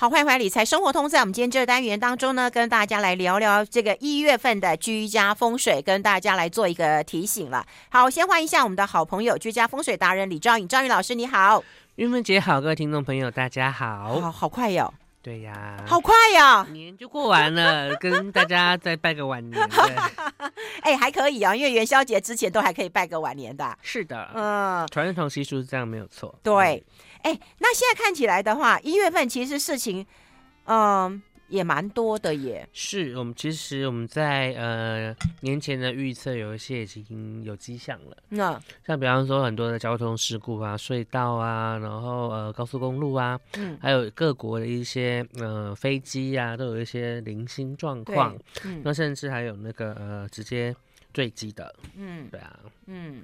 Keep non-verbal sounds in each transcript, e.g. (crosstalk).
好，欢迎回来理财生活通，在我们今天这个单元当中呢，跟大家来聊聊这个一月份的居家风水，跟大家来做一个提醒了。好，先欢迎一下我们的好朋友居家风水达人李兆颖，兆颖老师你好，韵芬姐好，各位听众朋友大家好，好好快哟，对呀，好快呀，年就过完了，跟大家再拜个晚年，(laughs) 哎，还可以啊，因为元宵节之前都还可以拜个晚年的，是的，嗯，传统习俗是这样，没有错，对。哎，那现在看起来的话，一月份其实事情，嗯、呃，也蛮多的耶。是我们其实我们在呃年前的预测有一些已经有迹象了。那、嗯、像比方说很多的交通事故啊、隧道啊，然后呃高速公路啊，嗯，还有各国的一些呃飞机啊，都有一些零星状况。嗯，那甚至还有那个呃直接坠机的。嗯，对啊，嗯。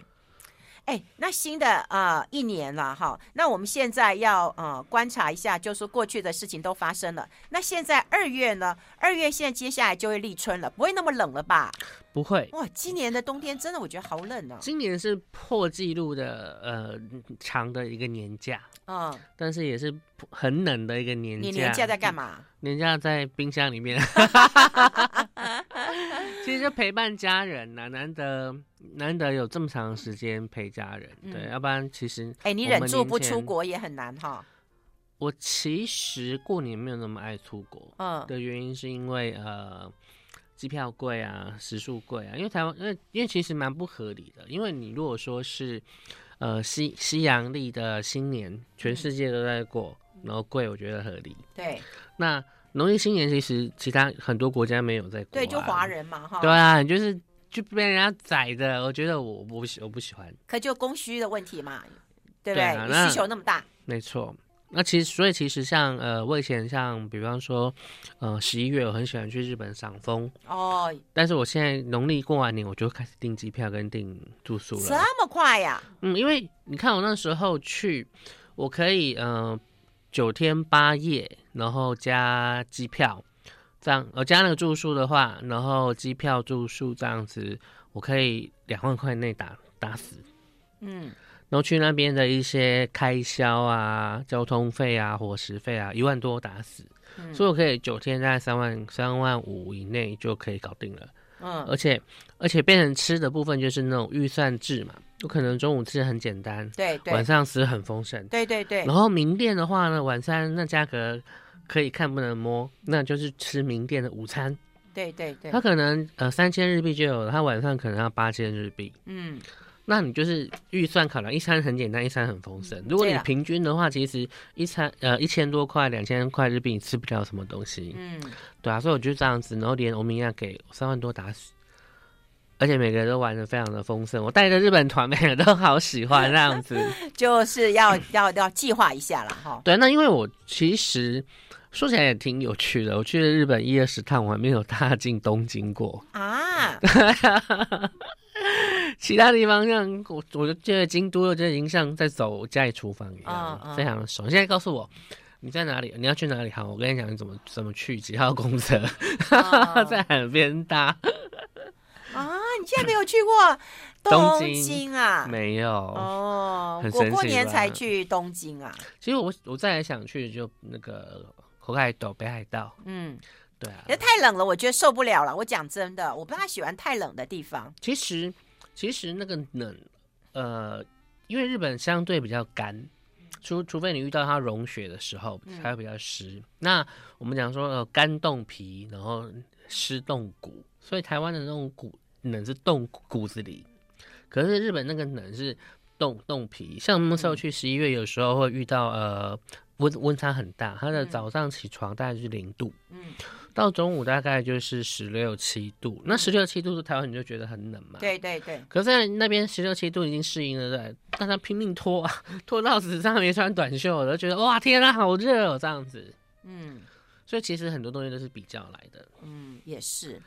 哎，那新的呃一年了哈，那我们现在要呃观察一下，就是过去的事情都发生了。那现在二月呢？二月现在接下来就会立春了，不会那么冷了吧？不会。哇，今年的冬天真的我觉得好冷哦。今年是破纪录的呃长的一个年假，嗯，但是也是很冷的一个年假。你年假在干嘛？年假在冰箱里面。(laughs) (laughs) (laughs) 其实就陪伴家人呐、啊，难得难得有这么长时间陪家人，嗯、对，要不然其实哎、欸，你忍住不出国也很难哈。我其实过年没有那么爱出国，嗯，的原因是因为呃，机票贵啊，食宿贵啊，因为台湾，因为因为其实蛮不合理的，因为你如果说是呃西西洋历的新年，全世界都在过，嗯、然后贵，我觉得合理。对，那。农历新年其实其他很多国家没有在过，啊，对，就华人嘛，哈。对啊，就是就被人家宰的，我觉得我我不喜我不喜欢。可就供需的问题嘛，对不对？对啊，需求那么大。没错，那其实所以其实像呃，我以前像比方说，呃，十一月我很喜欢去日本赏枫哦，但是我现在农历过完年我就开始订机票跟订住宿了。这么快呀？嗯，因为你看我那时候去，我可以嗯。呃九天八夜，然后加机票，这样呃加那个住宿的话，然后机票住宿这样子，我可以两万块内打打死。嗯，然后去那边的一些开销啊、交通费啊、伙食费啊，一万多打死。嗯，所以我可以九天在三万三万五以内就可以搞定了。嗯，而且而且变成吃的部分就是那种预算制嘛。有可能中午吃很简单，对，对，晚上吃很丰盛，对对对。然后名店的话呢，晚餐那价格可以看不能摸，那就是吃名店的午餐，对对对。他可能呃三千日币就有了，他晚上可能要八千日币，嗯，那你就是预算考量，一餐很简单，一餐很丰盛。如果你平均的话，其实一餐呃一千多块、两千块日币，你吃不了什么东西，嗯，对啊，所以我就这样子，然后连欧米亚给三万多打死。而且每个人都玩的非常的丰盛，我带着日本团，每个人都好喜欢这样子，(laughs) 就是要要要计划一下了哈。(laughs) 对，那因为我其实说起来也挺有趣的，我去了日本一二十趟，我还没有踏进东京过啊。(laughs) 其他地方像我，我就觉得京都，我觉得已经像在走家里厨房一样，嗯嗯、非常的爽。现在告诉我你在哪里，你要去哪里？好，我跟你讲你怎么怎么去，几号公车，哦、在海边搭。啊，你竟然没有去过 (laughs) 东京啊？京没有哦，我过年才去东京啊。其实我我再来想去就那个北海道，北海道。嗯，对啊，太冷了，我觉得受不了了。我讲真的，我不太喜欢太冷的地方。其实其实那个冷，呃，因为日本相对比较干，除除非你遇到它融雪的时候才会比较湿。嗯、那我们讲说呃干冻皮，然后湿冻骨，所以台湾的那种骨。冷是冻骨子里，可是日本那个冷是冻冻皮。像我们那时候去十一月，有时候会遇到呃温温差很大，它的早上起床大概是零度，嗯，到中午大概就是十六七度。那十六七度的台湾你就觉得很冷嘛？对对对。可是在那边十六七度已经适应了，对，大家拼命脱啊，(laughs) 脱到死上没穿短袖，我都觉得哇天啊，好热哦这样子。嗯，所以其实很多东西都是比较来的。嗯，也是。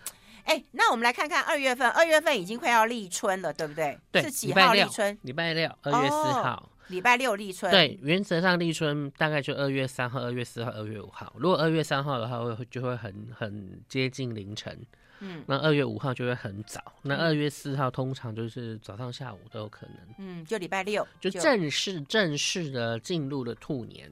哎，那我们来看看二月份，二月份已经快要立春了，对不对？对，是几号立春？礼拜六，二月四号。哦，礼拜六立春。对，原则上立春大概就二月三号、二月四号、二月五号。如果二月三号的话，会就会很很接近凌晨。嗯，那二月五号就会很早。那二月四号通常就是早上、下午都有可能。嗯，就礼拜六，就正式正式的进入了兔年。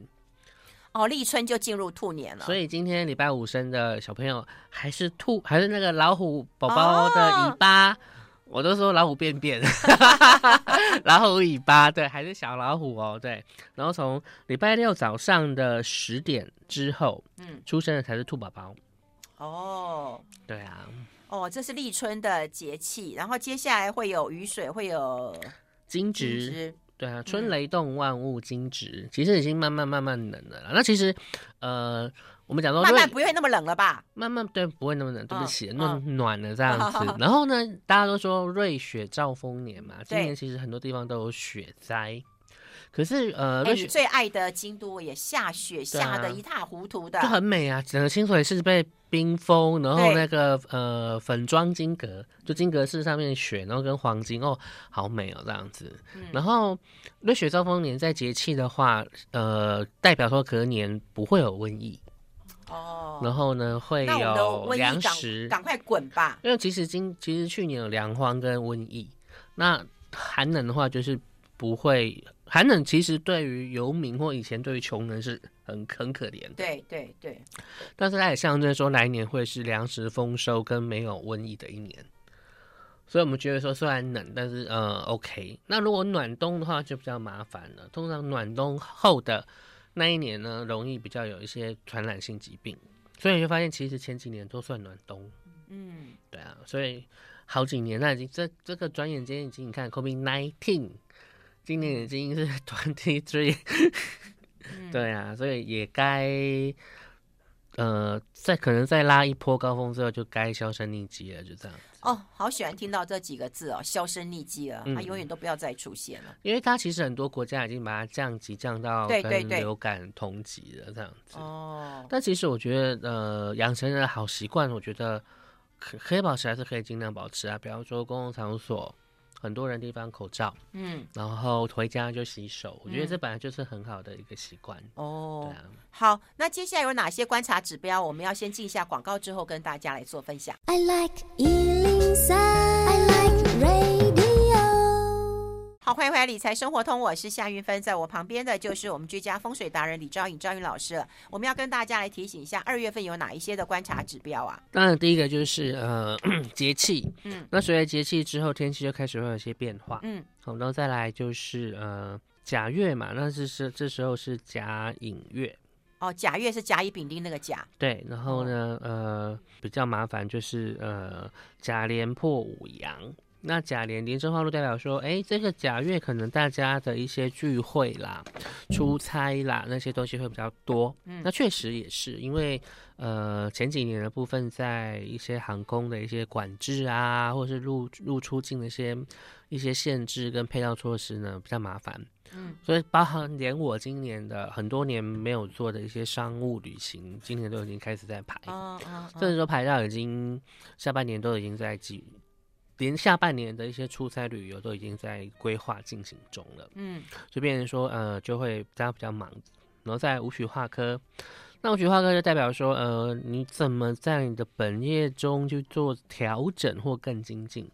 哦，立春就进入兔年了。所以今天礼拜五生的小朋友还是兔，还是那个老虎宝宝的尾巴。哦我都说老虎便便，(laughs) (laughs) 老虎尾巴，对，还是小老虎哦，对。然后从礼拜六早上的十点之后，嗯，出生的才是兔宝宝。哦，对啊，哦，这是立春的节气，然后接下来会有雨水，会有惊蛰，对啊，春雷动，万物惊蛰，其实已经慢慢慢慢冷了啦。那其实，呃。我们讲说，慢慢不会那么冷了吧？慢慢对，不会那么冷。对不起，那、么、暖了这样子。(laughs) 哦、然后呢，大家都说瑞雪兆丰年嘛，今年其实很多地方都有雪灾。可是呃，最爱的京都也下雪，下的一塌糊涂的，就很美啊。整个清水是被冰封，然后那个呃粉妆金阁，就金阁寺上面雪，然后跟黄金哦，好美哦这样子。嗯、然后瑞雪兆丰年在节气的话，呃，代表说隔年不会有瘟疫。哦，然后呢，会有粮食，赶快滚吧！因为其实今其实去年有粮荒跟瘟疫，那寒冷的话就是不会寒冷。其实对于游民或以前对于穷人是很很可怜的，对对对。但是它也象征说来年会是粮食丰收跟没有瘟疫的一年，所以我们觉得说虽然冷，但是呃 OK。那如果暖冬的话就比较麻烦了，通常暖冬后的。那一年呢，容易比较有一些传染性疾病，所以你就发现其实前几年都算暖冬。嗯，对啊，所以好几年那已经这这个转眼间已经你看，COVID nineteen，今年已经是 (laughs) twenty three，对啊，所以也该呃再可能再拉一波高峰之后，就该销声匿迹了，就这样。哦，好喜欢听到这几个字哦，销声匿迹了，它永远都不要再出现了。因为它其实很多国家已经把它降级降到跟流感同级了这样子。哦，但其实我觉得，呃，养成人的好习惯，我觉得可可以保持，还是可以尽量保持啊。比方说公共场所。很多人地方口罩，嗯，然后回家就洗手，我觉得这本来就是很好的一个习惯。哦，对啊。好，那接下来有哪些观察指标？我们要先进一下广告，之后跟大家来做分享。I like 好，欢迎回来《理财生活通》，我是夏云芬，在我旁边的就是我们居家风水达人李昭颖、昭颖老师了。我们要跟大家来提醒一下，二月份有哪一些的观察指标啊？当然，第一个就是呃节气，嗯，那随着节气之后，天气就开始会有一些变化，嗯，好，然后再来就是呃甲月嘛，那是是这时候是甲寅月，哦，甲月是甲乙丙丁那个甲，对，然后呢，呃，比较麻烦就是呃甲连破五阳。那甲年廉贞化禄代表说，哎，这个甲月可能大家的一些聚会啦、出差啦那些东西会比较多。嗯，那确实也是，因为呃前几年的部分，在一些航空的一些管制啊，或者是入入出境的一些一些限制跟配套措施呢比较麻烦。嗯，所以包含连我今年的很多年没有做的一些商务旅行，今年都已经开始在排。甚至说排到已经下半年都已经在计。连下半年的一些出差旅游都已经在规划进行中了，嗯，就变成说，呃，就会大家比较忙，然后在武曲化科，那武曲化科就代表说，呃，你怎么在你的本业中去做调整或更精进，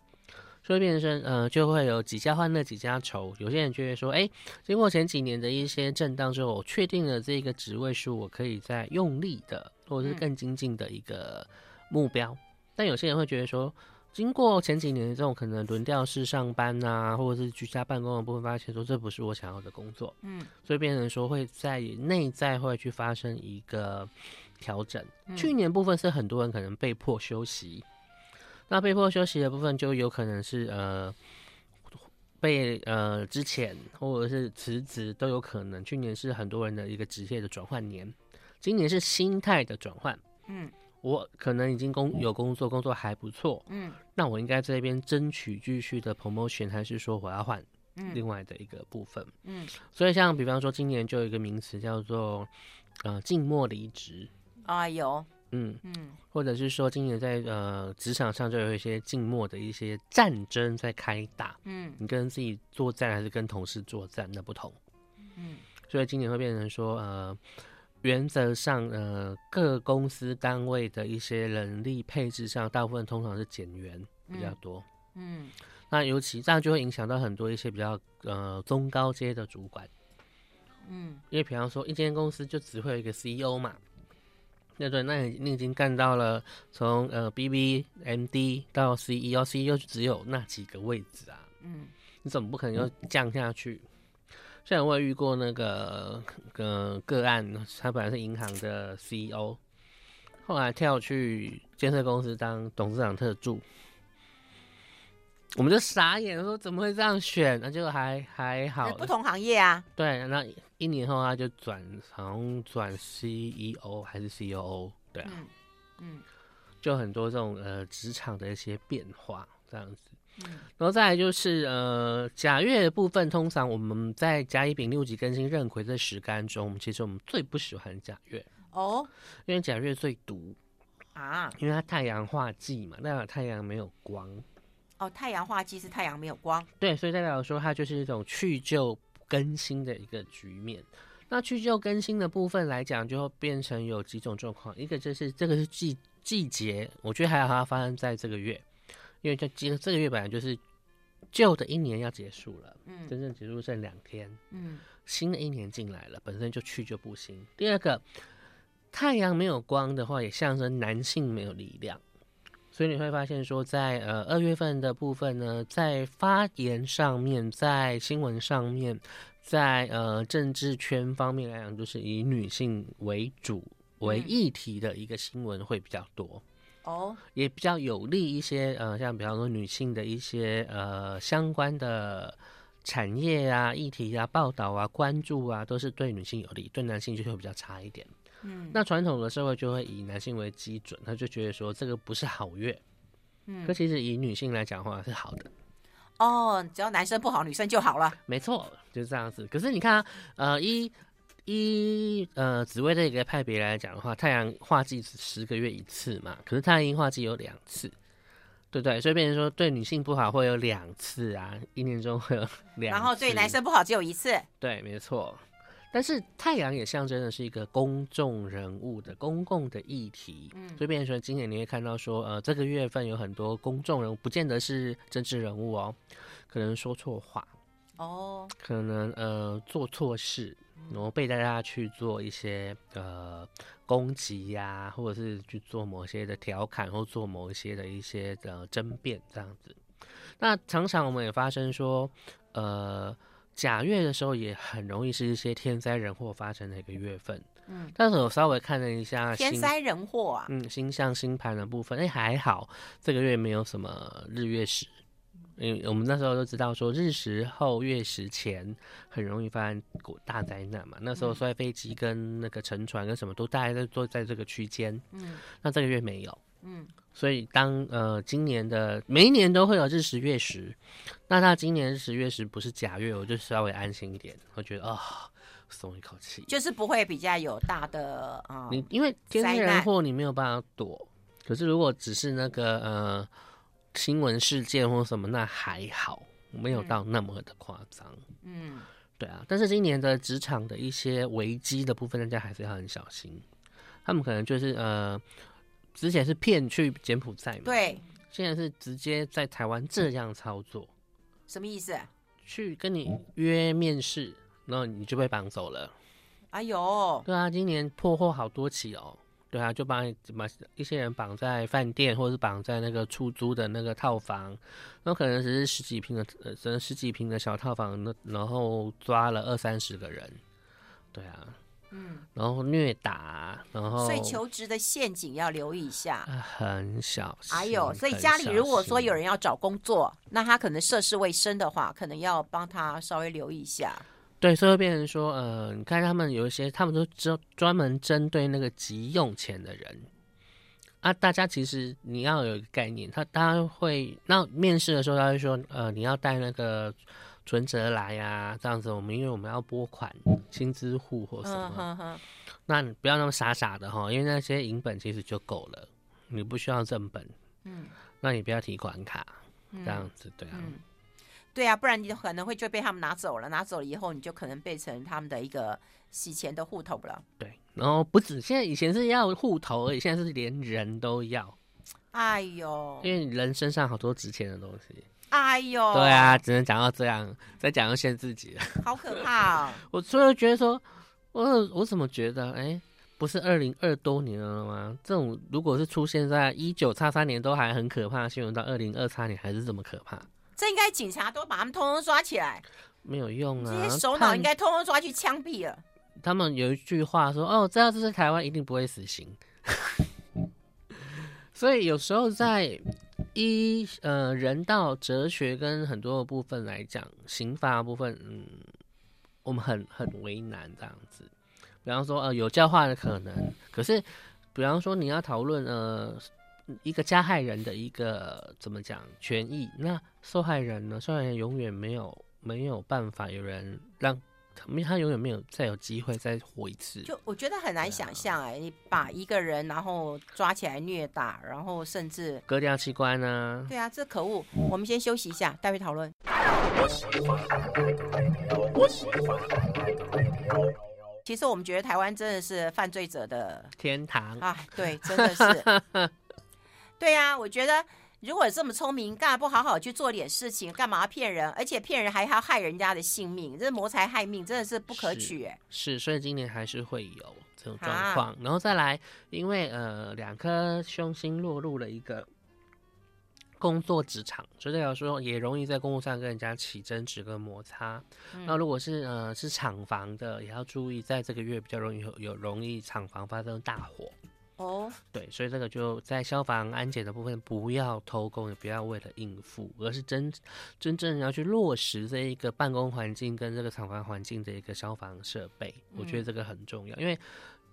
所以变成呃，就会有几家欢乐几家愁。有些人觉得说，哎，经过前几年的一些震荡之后，我确定了这个职位是，我可以在用力的或者是更精进的一个目标，嗯，但有些人会觉得说。经过前几年的这种可能轮调式上班啊，或者是居家办公的部分，发现说这不是我想要的工作，嗯，所以变成说会在内在会去发生一个调整。嗯、去年部分是很多人可能被迫休息，那被迫休息的部分就有可能是呃被呃之前或者是辞职都有可能。去年是很多人的一个职业的转换年，今年是心态的转换，嗯。我可能已经工有工作，工作还不错，嗯，那我应该在这边争取继续的 promotion，还是说我要换另外的一个部分，嗯，所以像比方说今年就有一个名词叫做呃静默离职，啊有，嗯。嗯，或者是说今年在呃职场上就有一些静默的一些战争在开打，嗯，你跟自己作战还是跟同事作战那不同，嗯，所以今年会变成说呃。原则上，呃，各公司单位的一些人力配置上，大部分通常是减员比较多。嗯，嗯，那尤其这样就会影响到很多一些比较呃中高阶的主管，嗯，因为比方说一间公司就只会有一个 CEO 嘛，对对，那你你已经干到了从呃 BB MD 到 CEO，CEO 就只有那几个位置啊，嗯，你怎么不可能又降下去？像我也遇过那个个个案，他本来是银行的 CEO，后来跳去建设公司当董事长特助，我们就傻眼，说怎么会这样选？那就还还好，不同行业啊。对，那一年后他就转，好像转 CEO 还是 COO，对啊，嗯，嗯，就很多这种呃职场的一些变化这样子。嗯，然后再来就是呃甲月的部分，通常我们在甲乙丙六级更新壬癸这十干中，其实我们最不喜欢甲月。哦，因为甲月最毒。啊，因为它太阳化忌嘛，代表太阳没有光。哦，太阳化忌是太阳没有光，对，所以代表说它就是一种去旧更新的一个局面。那去旧更新的部分来讲，就会变成有几种状况，一个就是这个是季季节，我觉得还好它发生在这个月。因为这这这个月本来就是旧的一年要结束了，嗯，真正结束剩两天，嗯，新的一年进来了，本身就去就不行。第二个，太阳没有光的话，也象征男性没有力量，所以你会发现说在，在呃二月份的部分呢，在发言上面，在新闻上面，在呃政治圈方面来讲，就是以女性为主为议题的一个新闻会比较多。哦，也比较有利一些，呃，像比方说女性的一些呃相关的产业啊、议题啊、报道啊、关注啊，都是对女性有利，对男性就会比较差一点。嗯，那传统的社会就会以男性为基准，他就觉得说这个不是好月。嗯，可其实以女性来讲的话是好的。哦，只要男生不好，女生就好了。没错，就是这样子。可是你看啊，呃一。一呃，紫微这个派别来讲的话，太阳化忌是十个月一次嘛，可是太阴化忌有两次，对不对？所以变成说对女性不好会有两次啊，一年中会有两次。然后对男生不好只有一次。对，没错。但是太阳也象征的是一个公众人物的公共的议题，嗯，所以变成说今年你会看到说，呃，这个月份有很多公众人物，不见得是政治人物哦，可能说错话，哦，可能呃做错事。然后被大家去做一些呃攻击呀、啊，或者是去做某些的调侃，或做某一些的一些的争辩这样子。那常常我们也发生说，呃，甲月的时候也很容易是一些天灾人祸发生的一个月份。嗯，但是我稍微看了一下天灾人祸啊，嗯，星象星盘的部分，哎，还好，这个月没有什么日月食。因为我们那时候都知道说日食后月食前很容易发生大灾难嘛，那时候摔飞机跟那个沉船跟什么都大概在都在这个区间，嗯，那这个月没有，嗯，所以当呃今年的每一年都会有日食月食，那他今年日食月食不是假月，我就稍微安心一点，我觉得啊、哦、松一口气，就是不会比较有大的啊，你因为天灾人祸你没有办法躲，可是如果只是那个呃。新闻事件或什么那还好，没有到那么的夸张。嗯，对啊。但是今年的职场的一些危机的部分，大家还是要很小心。他们可能就是呃，之前是骗去柬埔寨嘛，对，现在是直接在台湾这样操作。什么意思？去跟你约面试，然后你就被绑走了。哎呦，对啊，今年破获好多起哦。对啊，就把把一些人绑在饭店，或者是绑在那个出租的那个套房，那可能只是十几平的，呃，只能十几平的小套房，那然后抓了二三十个人，对啊，嗯，然后虐打，然后所以求职的陷阱要留意一下，很小心。还有，所以家里如果说有人要找工作，那他可能涉世未深的话，可能要帮他稍微留意一下。对，所以会变成说，呃，你看他们有一些，他们都专专门针对那个急用钱的人啊。大家其实你要有一个概念，他大家会那面试的时候，他会说，呃，你要带那个存折来呀、啊，这样子，我们因为我们要拨款薪资户或什么，那你不要那么傻傻的哈，因为那些银本其实就够了，你不需要正本，嗯，那你不要提款卡，这样子，对啊。嗯对啊，不然你可能会就被他们拿走了，拿走了以后，你就可能变成他们的一个洗钱的户头了。对，然后不止，现在以前是要户头而已，现在是连人都要。哎呦，因为人身上好多值钱的东西。哎呦，对啊，只能讲到这样，再讲就限自己了，好可怕哦！(laughs) 我所以觉得说，我我怎么觉得，哎、欸，不是二零二多年了吗？这种如果是出现在一九叉三年都还很可怕的新闻，到二零二三年还是这么可怕？这应该警察都把他们通通抓起来，没有用啊！这些首脑应该通通抓去枪毙了。他们有一句话说：“哦，知道这是台湾，一定不会死刑。(laughs) ”所以有时候在一呃人道哲学跟很多的部分来讲，刑法的部分，嗯，我们很很为难这样子。比方说，呃，有教化的可能，可是，比方说你要讨论呃一个加害人的一个怎么讲权益，那受害人呢？受害人永远没有没有办法有人让。他永远没有再有机会再活一次。就我觉得很难想象哎、欸，你把一个人然后抓起来虐打，然后甚至割掉器官呢？对啊，这可恶！我们先休息一下，待会讨论。其实我们觉得台湾真的是犯罪者的天堂啊！对，真的是。(laughs) 对呀、啊，我觉得。如果这么聪明，干嘛不好好去做点事情？干嘛骗人？而且骗人还要害人家的性命，这谋财害命真的是不可取哎。是，所以今年还是会有这种状况。啊、然后再来，因为呃，两颗凶星落入了一个工作职场，所以代表说也容易在工作上跟人家起争执跟摩擦。嗯、那如果是呃是厂房的，也要注意，在这个月比较容易有有容易厂房发生大火。哦，对，所以这个就在消防安检的部分，不要偷工，也不要为了应付，而是真真正要去落实这一个办公环境跟这个厂房环境的一个消防设备。我觉得这个很重要，因为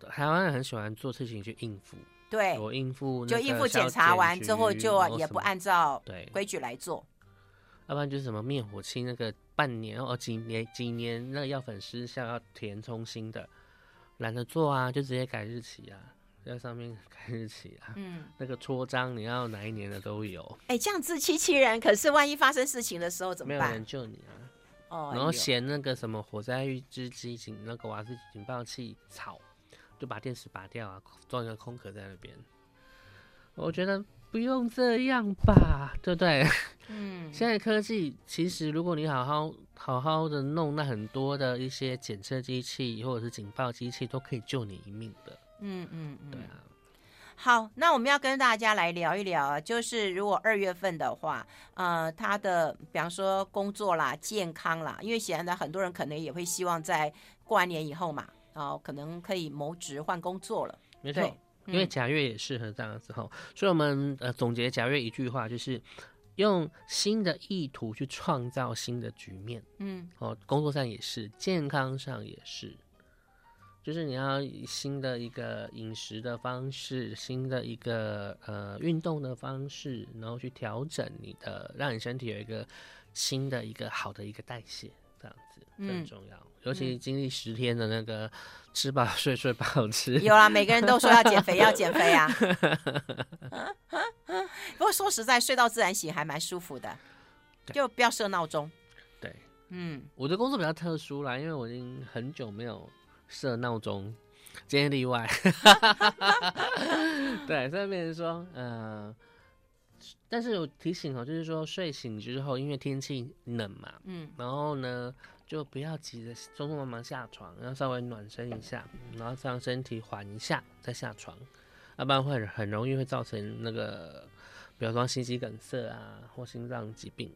台湾人很喜欢做事情去应付，对，我应付就应付检查完之后就也不按照对规矩来做，要不然就是什么灭火器那个半年哦几年几年那个药粉失效要填充新的，懒得做啊，就直接改日期啊。在上面 (laughs) 开日期啊，嗯，那个戳章你要哪一年的都有。哎、欸，这样自欺欺人。可是万一发生事情的时候怎么办？没有人救你啊。哦。然后嫌那个什么火灾预知机警那个瓦斯警报器吵，就把电池拔掉啊，装一个空壳在那边。我觉得不用这样吧，对不对？(laughs) 嗯。现在科技其实如果你好好好好的弄，那很多的一些检测机器或者是警报机器都可以救你一命的。嗯嗯嗯，对啊。好，那我们要跟大家来聊一聊啊，就是如果二月份的话，呃，他的比方说工作啦、健康啦，因为显然的很多人可能也会希望在过完年以后嘛，然后可能可以谋职换工作了。没错，因为甲月也适合这样的时候，所以我们呃总结甲月一句话就是用新的意图去创造新的局面。嗯，哦，工作上也是，健康上也是。就是你要以新的一个饮食的方式，新的一个呃运动的方式，然后去调整你的，让你身体有一个新的一个好的一个代谢，这样子很重要。嗯、尤其经历十天的那个吃饱睡睡不好吃，有啊，每个人都说要减肥，要减肥啊。(laughs) 不过说实在，睡到自然醒还蛮舒服的，就不要设闹钟。对，嗯，我的工作比较特殊啦，因为我已经很久没有。设闹钟，今天例外。(laughs) 对，所以变成说，呃，但是有提醒哦，就是说睡醒之后，因为天气冷嘛，嗯，然后呢，就不要急着匆匆忙忙下床，要稍微暖身一下，然后让身体缓一下再下床，要不然会很容易会造成那个，比如说心肌梗塞啊，或心脏疾病。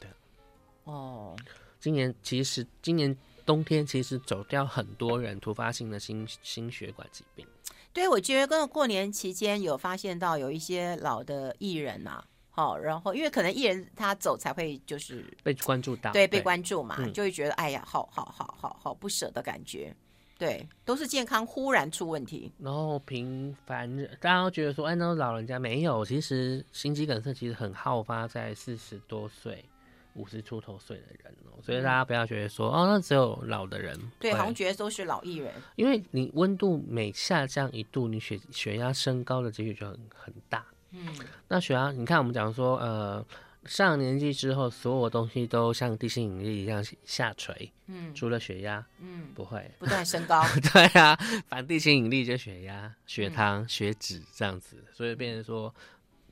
对，哦，今年其实今年。冬天其实走掉很多人突发性的心心血管疾病。对，我觉得跟过年期间有发现到有一些老的艺人呐、啊，好，然后因为可能艺人他走才会就是被关注到，对，被关注嘛，对就会觉得哎呀，好好好好好不舍的感觉。对，都是健康忽然出问题，然后平凡大家都觉得说，哎，那老人家没有，其实心肌梗塞其实很好发在四十多岁。五十出头岁的人哦，所以大家不要觉得说、嗯、哦，那只有老的人。对，好像觉得都是老艺人。因为你温度每下降一度，你血血压升高的几率就很很大。嗯，那血压，你看我们讲说，呃，上了年纪之后，所有东西都像地心引力一样下垂。嗯，除了血压，嗯，不会不断升高。(laughs) 对啊，反地心引力就血压、血糖、嗯、血脂这样子，所以变成说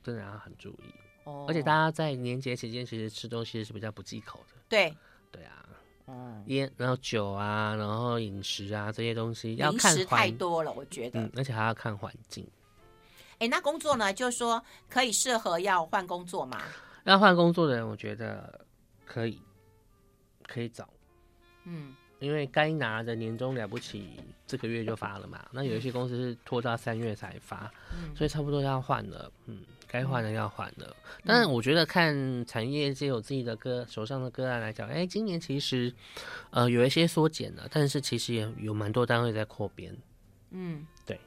真的要很注意。哦，而且大家在年节期间其实吃东西是比较不忌口的。对，对啊，嗯，烟，然后酒啊，然后饮食啊这些东西要看食太多了，我觉得。嗯，而且还要看环境。哎，那工作呢？就是说可以适合要换工作吗？要换工作的人，我觉得可以，可以找。嗯。因为该拿的年终了不起，这个月就发了嘛。那有一些公司是拖到三月才发，嗯、所以差不多要换了。嗯，该换的要换了。但是，我觉得看产业界有自己的歌手上的歌案来讲，哎、欸，今年其实呃有一些缩减了，但是其实也有蛮多单位在扩编。嗯，对，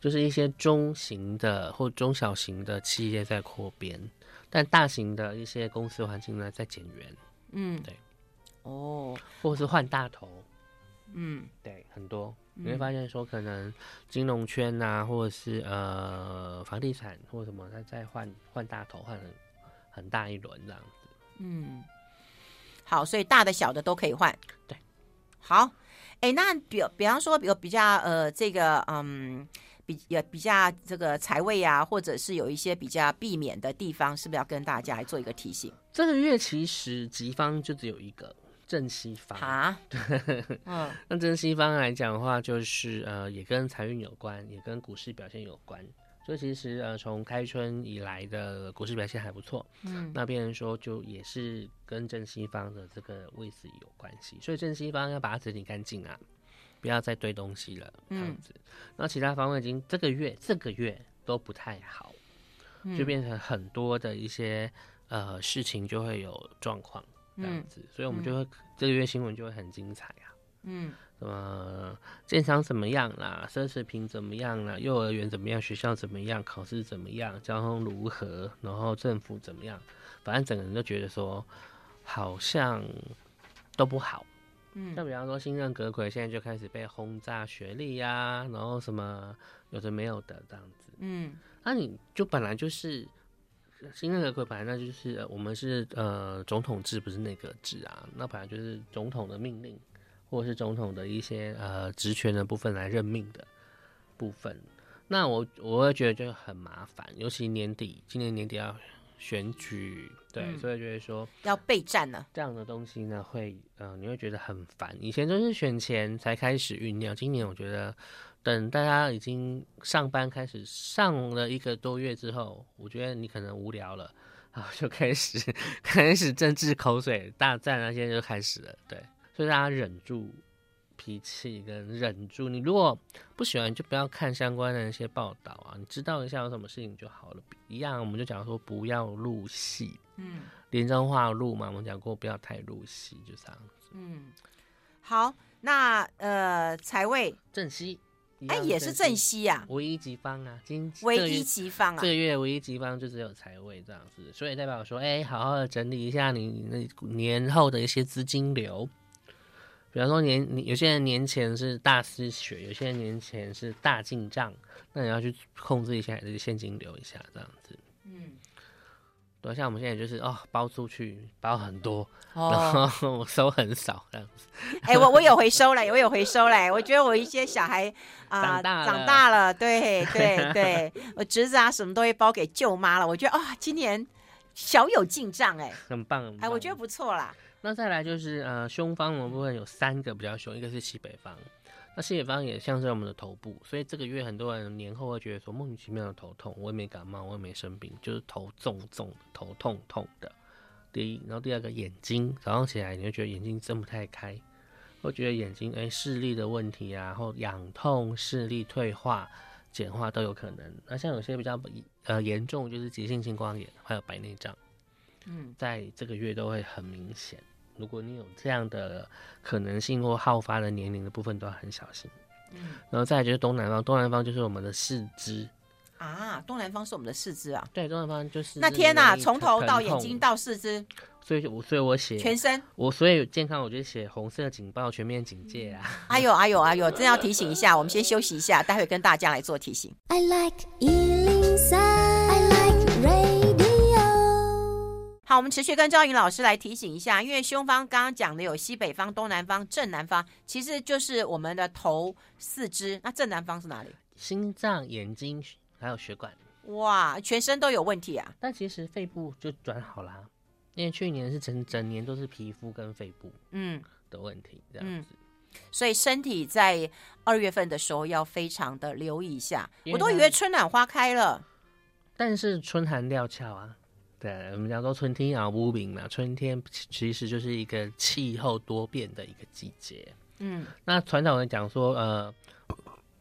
就是一些中型的或中小型的企业在扩编，但大型的一些公司环境呢在减员。嗯，对。哦，或者是换大头，嗯，对，很多你会发现说，可能金融圈呐、啊，或者是呃房地产或者什么，他再换换大头，换很很大一轮这样子。嗯，好，所以大的小的都可以换。对，好，哎、欸，那比比方说，有比较呃这个嗯比有比较这个财位啊，或者是有一些比较避免的地方，是不是要跟大家来做一个提醒？这个月其实吉方就只有一个。正西方啊，(laughs) 那正西方来讲的话，就是呃，也跟财运有关，也跟股市表现有关。所以其实呃，从开春以来的股市表现还不错，嗯，那变成说就也是跟正西方的这个位置有关系。所以正西方要把它整理干净啊，不要再堆东西了，这样子。那、嗯、其他方位已经这个月这个月都不太好，就变成很多的一些呃事情就会有状况。这样子，所以我们就会、嗯、这个月新闻就会很精彩啊。嗯，什么建商怎么样啦，奢侈品怎么样啦，幼儿园怎么样，学校怎么样，考试怎么样，交通如何，然后政府怎么样，反正整个人都觉得说好像都不好。嗯，像比方说新任阁揆现在就开始被轰炸学历呀、啊，然后什么有的没有的这样子。嗯，那、啊、你就本来就是。新任阁揆本来那就是我们是呃总统制，不是内阁制啊，那本来就是总统的命令，或者是总统的一些呃职权的部分来任命的部分。那我我会觉得就很麻烦，尤其年底，今年年底要选举，对，嗯、所以就会说要备战呢。这样的东西呢，会呃你会觉得很烦。以前都是选前才开始酝酿，今年我觉得。等大家已经上班开始上了一个多月之后，我觉得你可能无聊了，啊，就开始开始政治口水大战那些就开始了，对，所以大家忍住脾气跟忍住，你如果不喜欢就不要看相关的那些报道啊，你知道一下有什么事情就好了。一样，我们就讲说不要入戏，嗯，连彰化入嘛，我们讲过不要太入戏，就这样子。嗯，好，那呃财位正西。哎，也是正西呀，唯一吉方啊，今唯一吉方啊，这个月唯一吉方就只有财位这样子，所以代表说，哎，好好的整理一下你那年后的一些资金流，比方说年你有些人年前是大失血，有些人年前是大进账，那你要去控制一下这个现金流一下这样子，嗯。对，像我们现在就是哦，包出去包很多，哦、然后 (laughs) 我收很少这样子。哎、欸，我我有回收嘞，我有回收嘞。我觉得我一些小孩啊、呃、长大了，长大了，对 (laughs) 对对，我侄子啊什么都会包给舅妈了。我觉得啊、哦，今年小有进账哎，很棒。哎，我觉得不错啦。那再来就是呃，凶方的部分有三个比较凶，一个是西北方。那西北方也像是我们的头部，所以这个月很多人年后会觉得说莫名其妙的头痛，我也没感冒，我也没生病，就是头重重、头痛痛的。第一，然后第二个眼睛，早上起来你会觉得眼睛睁不太开，会觉得眼睛哎视力的问题啊，然后痒痛、视力退化、简化都有可能。那像有些比较呃严重，就是急性青光眼，还有白内障，嗯，在这个月都会很明显。如果你有这样的可能性或好发的年龄的部分，都要很小心。嗯，然后再来就是东南方，东南方就是我们的四肢啊，东南方是我们的四肢啊。对，东南方就是那天呐、啊，从头到眼睛到四肢，所以我所以我写全身，我所以健康，我就写红色警报，全面警戒啊。哎呦哎呦哎呦，真要提醒一下，我们先休息一下，待会跟大家来做提醒。I like 好，我们持续跟赵云老师来提醒一下，因为胸方刚刚讲的有西北方、东南方、正南方，其实就是我们的头四肢。那正南方是哪里？心脏、眼睛还有血管。哇，全身都有问题啊！但其实肺部就转好啦，因为去年是整整年都是皮肤跟肺部嗯的问题这样子。所以身体在二月份的时候要非常的留意一下。我都以为春暖花开了，但是春寒料峭啊。对，我们讲说春天啊无名嘛，春天其实就是一个气候多变的一个季节。嗯，那传统人讲说，呃，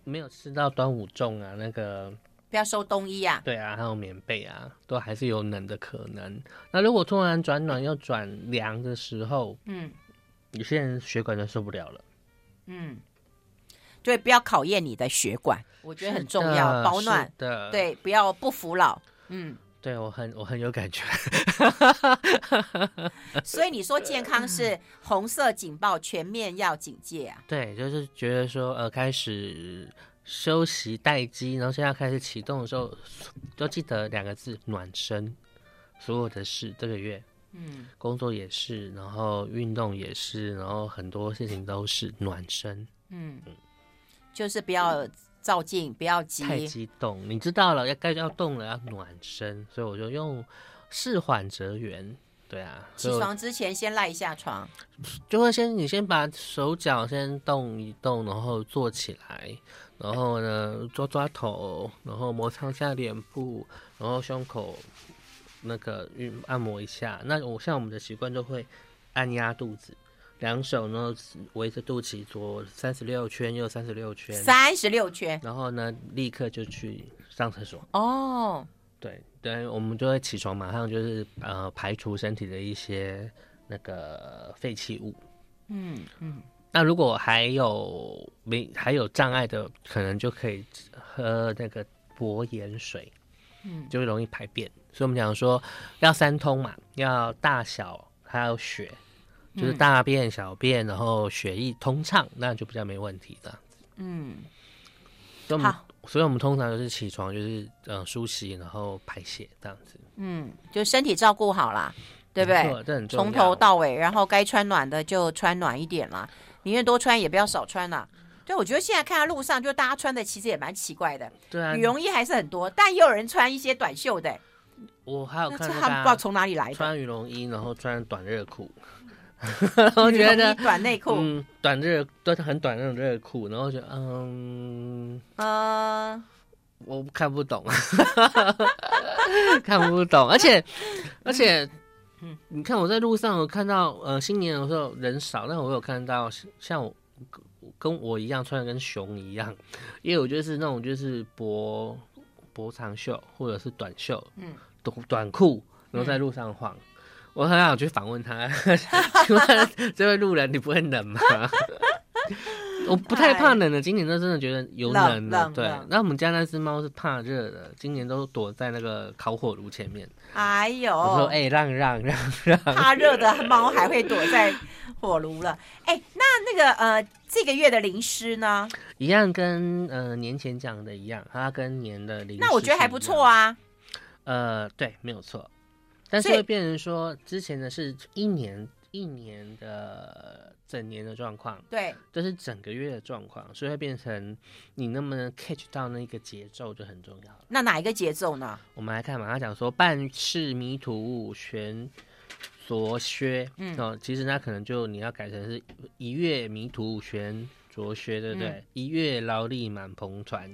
没有吃到端午粽啊，那个不要收冬衣啊。对啊，还有棉被啊，都还是有冷的可能。那如果突然转暖又转凉的时候，嗯，有些人血管就受不了了。嗯，对，不要考验你的血管，我觉得很重要，保暖的，对，不要不服老。嗯，对我很我很有感觉。(laughs) 所以你说健康是红色警报，全面要警戒啊？对，就是觉得说呃，开始休息待机，然后现在开始启动的时候，都记得两个字：暖身。所有的事，这个月。嗯，工作也是，然后运动也是，然后很多事情都是暖身。嗯嗯，就是不要躁进，不要急，太激动。你知道了，要该要动了，要暖身，所以我就用事缓则圆。对啊，起床之前先赖一下床，就会先你先把手脚先动一动，然后坐起来，然后呢抓抓头，然后摩擦一下脸部，然后胸口。那个运按摩一下，那我像我们的习惯就会按压肚子，两手呢围着肚脐左三十六圈，右三十六圈，三十六圈，然后呢立刻就去上厕所。哦，对对，我们就会起床，马上就是呃排除身体的一些那个废弃物。嗯嗯，那如果还有没还有障碍的，可能就可以喝那个薄盐水，嗯，就会容易排便。所以我们讲说要三通嘛，要大小还有血，就是大便、小便，然后血液通畅，那就比较没问题的。嗯，所以我们，所以我们通常就是起床就是嗯梳洗，然后排泄这样子。嗯，就身体照顾好啦，对不对？从头到尾，然后该穿暖的就穿暖一点啦，宁愿多穿也不要少穿啦。对，我觉得现在看到路上就大家穿的其实也蛮奇怪的，对啊，羽绒衣还是很多，但也有人穿一些短袖的。我还有看到他们不知道从哪里来的，穿羽绒衣，然后穿短热裤，(laughs) 我觉得短内裤，嗯，短热都是很短那种热裤，然后就嗯嗯，我看不懂，(laughs) 看不懂，而且而且，嗯，你看我在路上，我看到呃新年的时候人少，但我有看到像我跟我一样穿的跟熊一样，因为我觉得是那种就是薄薄长袖或者是短袖，嗯。短短裤，然后在路上晃，嗯、我很想去访问他。(laughs) 请问这位路人，你不会冷吗？(laughs) 我不太怕冷的，今年都真的觉得有冷的。对，那我们家那只猫是怕热的，今年都躲在那个烤火炉前面。哎呦！我说：“哎、欸，让让让让！”怕热的猫还会躲在火炉了。哎、欸，那那个呃，这个月的零食呢？一样跟呃年前讲的一样，它跟年的零食。那我觉得还不错啊。呃，对，没有错，但是会变成说，之前的是一年一年的整年的状况，对，这是整个月的状况，所以会变成你能不能 catch 到那个节奏就很重要了。那哪一个节奏呢？我们来看嘛，他讲说半世迷土物，悬着靴，嗯，哦，其实那可能就你要改成是一月迷途悬着靴，对不对？嗯、一月劳力满蓬船。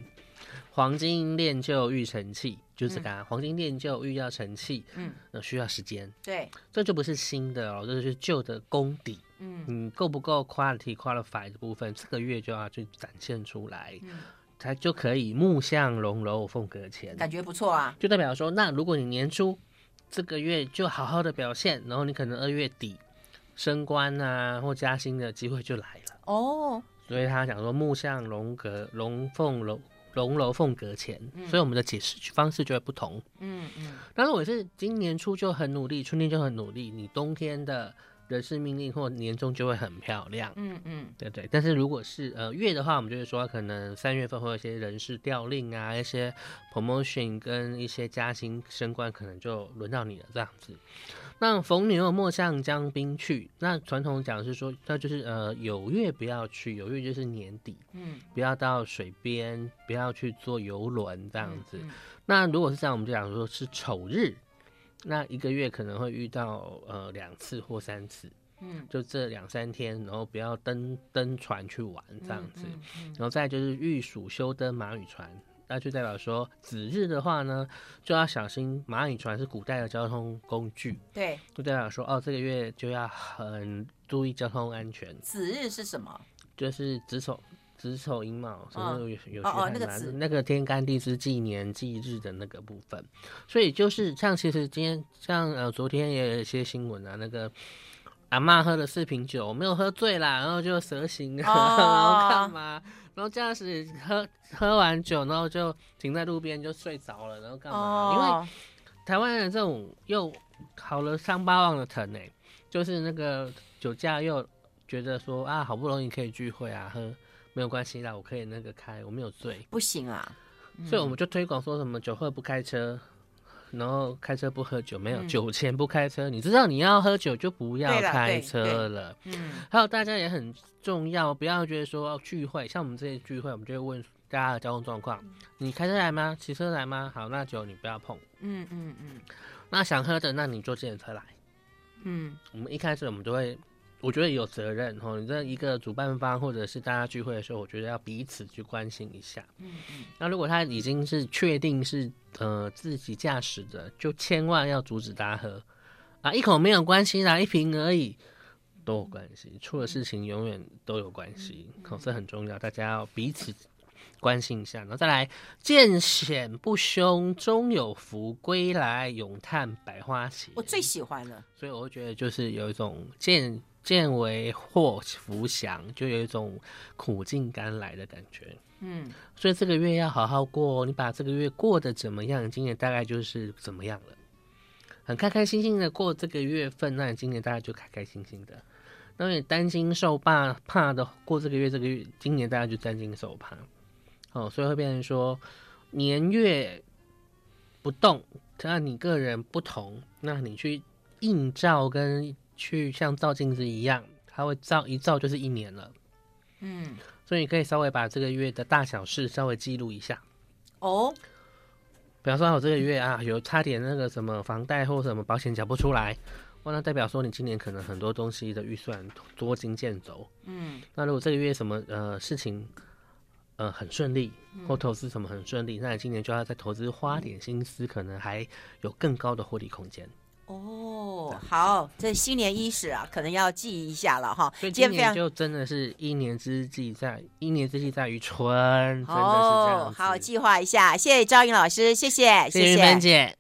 黄金炼就欲成器，就是刚刚、嗯、黄金炼就欲要成器，嗯，那需要时间。对，这就不是新的哦，这是旧的功底。嗯，你够不够 quality qualify 的部分，这个月就要去展现出来，嗯，才就可以木向龙楼凤阁前，感觉不错啊。就代表说，那如果你年初这个月就好好的表现，然后你可能二月底升官啊或加薪的机会就来了。哦，所以他讲说木像龙阁龙凤楼。龙楼凤阁前，所以我们的解释方式就会不同。嗯嗯。但是我是今年初就很努力，春天就很努力，你冬天的人事命令或年终就会很漂亮。嗯嗯，对对。但是如果是呃月的话，我们就会说可能三月份会有一些人事调令啊，一些 promotion 跟一些加薪升官，可能就轮到你了这样子。那逢牛莫向江边去。那传统讲是说，那就是呃有月不要去，有月就是年底，嗯，不要到水边，不要去坐游轮这样子。嗯嗯、那如果是这样，我们就讲说是丑日，那一个月可能会遇到呃两次或三次，嗯，就这两三天，然后不要登登船去玩这样子。嗯嗯嗯、然后再就是御暑休登马语船。那就代表说，子日的话呢，就要小心蚂蚁船是古代的交通工具。对，就代表说，哦，这个月就要很注意交通安全。子日是什么？就是子丑子丑寅卯，什么有有哦，哦，那个子那个天干地支纪年纪日的那个部分。所以就是像其实今天像呃昨天也有一些新闻啊，那个阿嬷喝了四瓶酒，我没有喝醉啦，然后就蛇行，哦、然后干嘛？然后驾驶喝喝完酒，然后就停在路边就睡着了，然后干嘛？哦、因为台湾人这种又好了伤疤忘了疼呢，就是那个酒驾又觉得说啊，好不容易可以聚会啊，喝没有关系啦，我可以那个开，我没有醉，不行啊，嗯、所以我们就推广说什么酒后不开车。然后开车不喝酒，没有、嗯、酒前不开车。你知道你要喝酒就不要开车了。嗯，还有大家也很重要，不要觉得说聚会，像我们这些聚会，我们就会问大家的交通状况。嗯、你开车来吗？骑车来吗？好，那酒你不要碰。嗯嗯嗯。那想喝的，那你坐自行车来。嗯，我们一开始我们都会。我觉得有责任哈，你这一个主办方或者是大家聚会的时候，我觉得要彼此去关心一下。嗯嗯。那如果他已经是确定是呃自己驾驶的，就千万要阻止大家喝啊！一口没有关系啦，一瓶而已都有关系。出了事情永远都有关系，口这很重要，大家要彼此关心一下。然后再来，见险不凶，终有福；归来咏叹百花谢。我最喜欢了，所以我会觉得就是有一种见。见为祸福祥，就有一种苦尽甘来的感觉。嗯，所以这个月要好好过。你把这个月过得怎么样，今年大概就是怎么样了。很开开心心的过这个月份，那你今年大概就开开心心的。那你担惊受怕怕的过这个月，这个月今年大家就担惊受怕。哦，所以会变成说年月不动，那你个人不同，那你去映照跟。去像照镜子一样，它会照一照就是一年了。嗯，所以你可以稍微把这个月的大小事稍微记录一下。哦，比方说我这个月啊，有差点那个什么房贷或什么保险缴不出来，哇，那代表说你今年可能很多东西的预算捉襟见肘。嗯，那如果这个月什么呃事情呃很顺利，或投资什么很顺利，那你今年就要在投资花点心思，可能还有更高的获利空间。哦，好，这新年伊始啊，可能要记一下了哈。所以今年就真的是一年之计在一年之计在于春，真的是这样。好，计划一下，谢谢赵云老师，谢谢，谢谢姐。